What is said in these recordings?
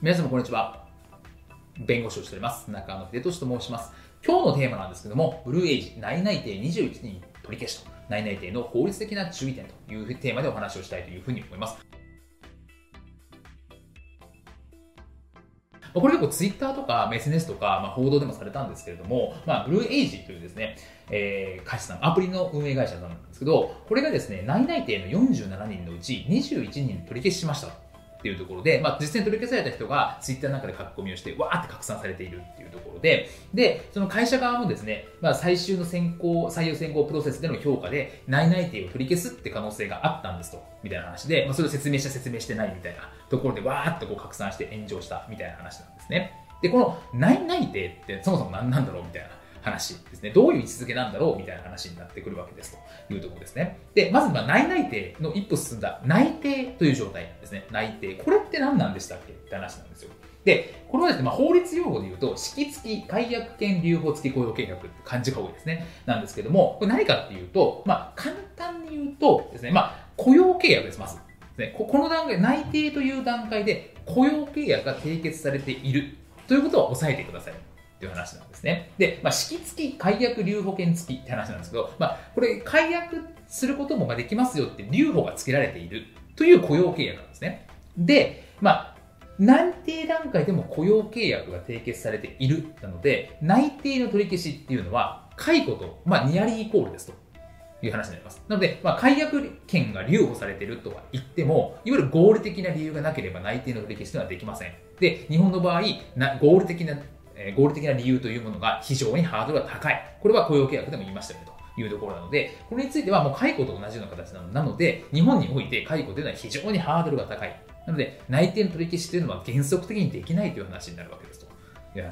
皆様こんにちは。弁護士をしております。中野秀俊と申します。今日のテーマなんですけども、ブルーエイジ内々定21人取り消しと、内々定の法律的な注意点というテーマでお話をしたいというふうに思います。これ結構ツイッターとか SNS とか、まあ、報道でもされたんですけれども、まあ、ブルーエイジというですね、えー、会社さん、アプリの運営会社さんなんですけど、これがですね、内々定の47人のうち21人取り消ししました。っていうところで、まあ、実際に取り消された人がツイッターの中で書き込みをして、わーって拡散されているっていうところで、で、その会社側もですね、まあ、最終の選考、採用選考プロセスでの評価で、内々定を取り消すって可能性があったんですと、みたいな話で、まあ、それを説明した説明してないみたいなところで、わーっとこう拡散して炎上したみたいな話なんですね。で、この内々定ってそもそも何なんだろうみたいな話ですね。どういう位置づけなんだろうみたいな話になってくるわけですというところですね。で、まず、ま、内内定の一歩進んだ内定という状態ですね。内定。これって何なんでしたっけって話なんですよ。で、これはですね、まあ、法律用語で言うと、式付き解約権留保付き雇用契約って漢字が多いですね。なんですけども、これ何かっていうと、まあ、簡単に言うとですね、まあ、雇用契約です、まず。ね、この段階、内定という段階で雇用契約が締結されているということを押さえてください。っていう話なんですね。で、まあ、式付き解約留保険付きって話なんですけど、まあ、これ解約することもできますよって留保が付けられているという雇用契約なんですね。で、まあ、内定段階でも雇用契約が締結されているなので、内定の取り消しっていうのは、解雇と、まあ、ニアリーイコールですと。いう話になります。なので、まあ、解約権が留保されてるとは言っても、いわゆる合理的な理由がなければ内定の取り消しというのはできません。で、日本の場合、な合理的なえ合理的な理由というものが非常にハードルが高い。これは雇用契約でも言いましたよねというところなので、これについてはもう解雇と同じような形なので、日本において解雇というのは非常にハードルが高い。なので、内定の取り消しというのは原則的にできないという話になるわけですと。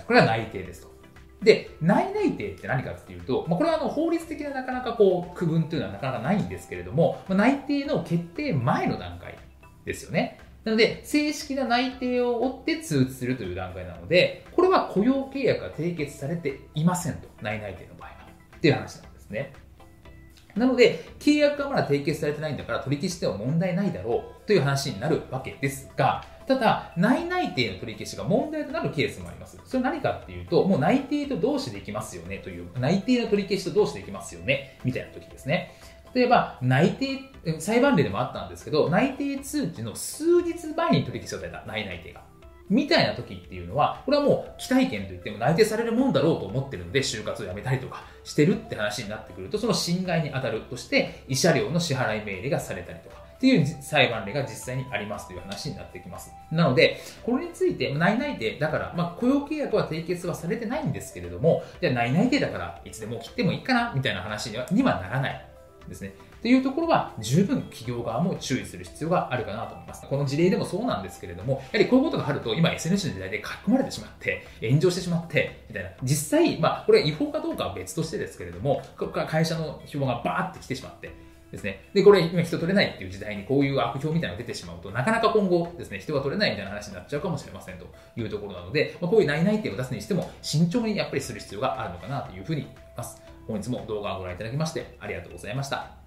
これは内定ですと。で、内内定って何かっていうと、まあ、これはあの法律的ななかなかこう区分というのはなかなかないんですけれども、まあ、内定の決定前の段階ですよね。なので、正式な内定を追って通知するという段階なので、これは雇用契約が締結されていませんと。内内定の場合は。っていう話なんですね。なので、契約がまだ締結されてないんだから取り消しては問題ないだろうという話になるわけですが、ただ、内内定の取り消しが問題となるケースもあります。それ何かっていうと、もう内定と同士できますよねという、内定の取り消しと同士できますよね、みたいな時ですね。例えば、内定、裁判例でもあったんですけど、内定通知の数日前に取り消しをされた、内内定が。みたいな時っていうのは、これはもう期待権といっても内定されるもんだろうと思ってるので、就活をやめたりとかしてるって話になってくると、その侵害に当たるとして、慰謝料の支払い命令がされたりとか、っていう裁判例が実際にありますという話になってきます。なので、これについて、内々定、だから、まあ、雇用契約は締結はされてないんですけれども、じゃあ内々定だから、いつでも切ってもいいかな、みたいな話にはにはならないですね。っていうところは十分企業側も注意する必要があるかなと思います。この事例でもそうなんですけれども、やはりこういうことがあると今 SNS の時代で書き込まれてしまって、炎上してしまって、みたいな。実際、まあこれ違法かどうかは別としてですけれども、会社の票がバーって来てしまって、ですね。で、これ今人取れないっていう時代にこういう悪評みたいなのが出てしまうと、なかなか今後ですね、人が取れないみたいな話になっちゃうかもしれませんというところなので、まあ、こういう内々定を出すにしても慎重にやっぱりする必要があるのかなというふうに思います。本日も動画をご覧いただきましてありがとうございました。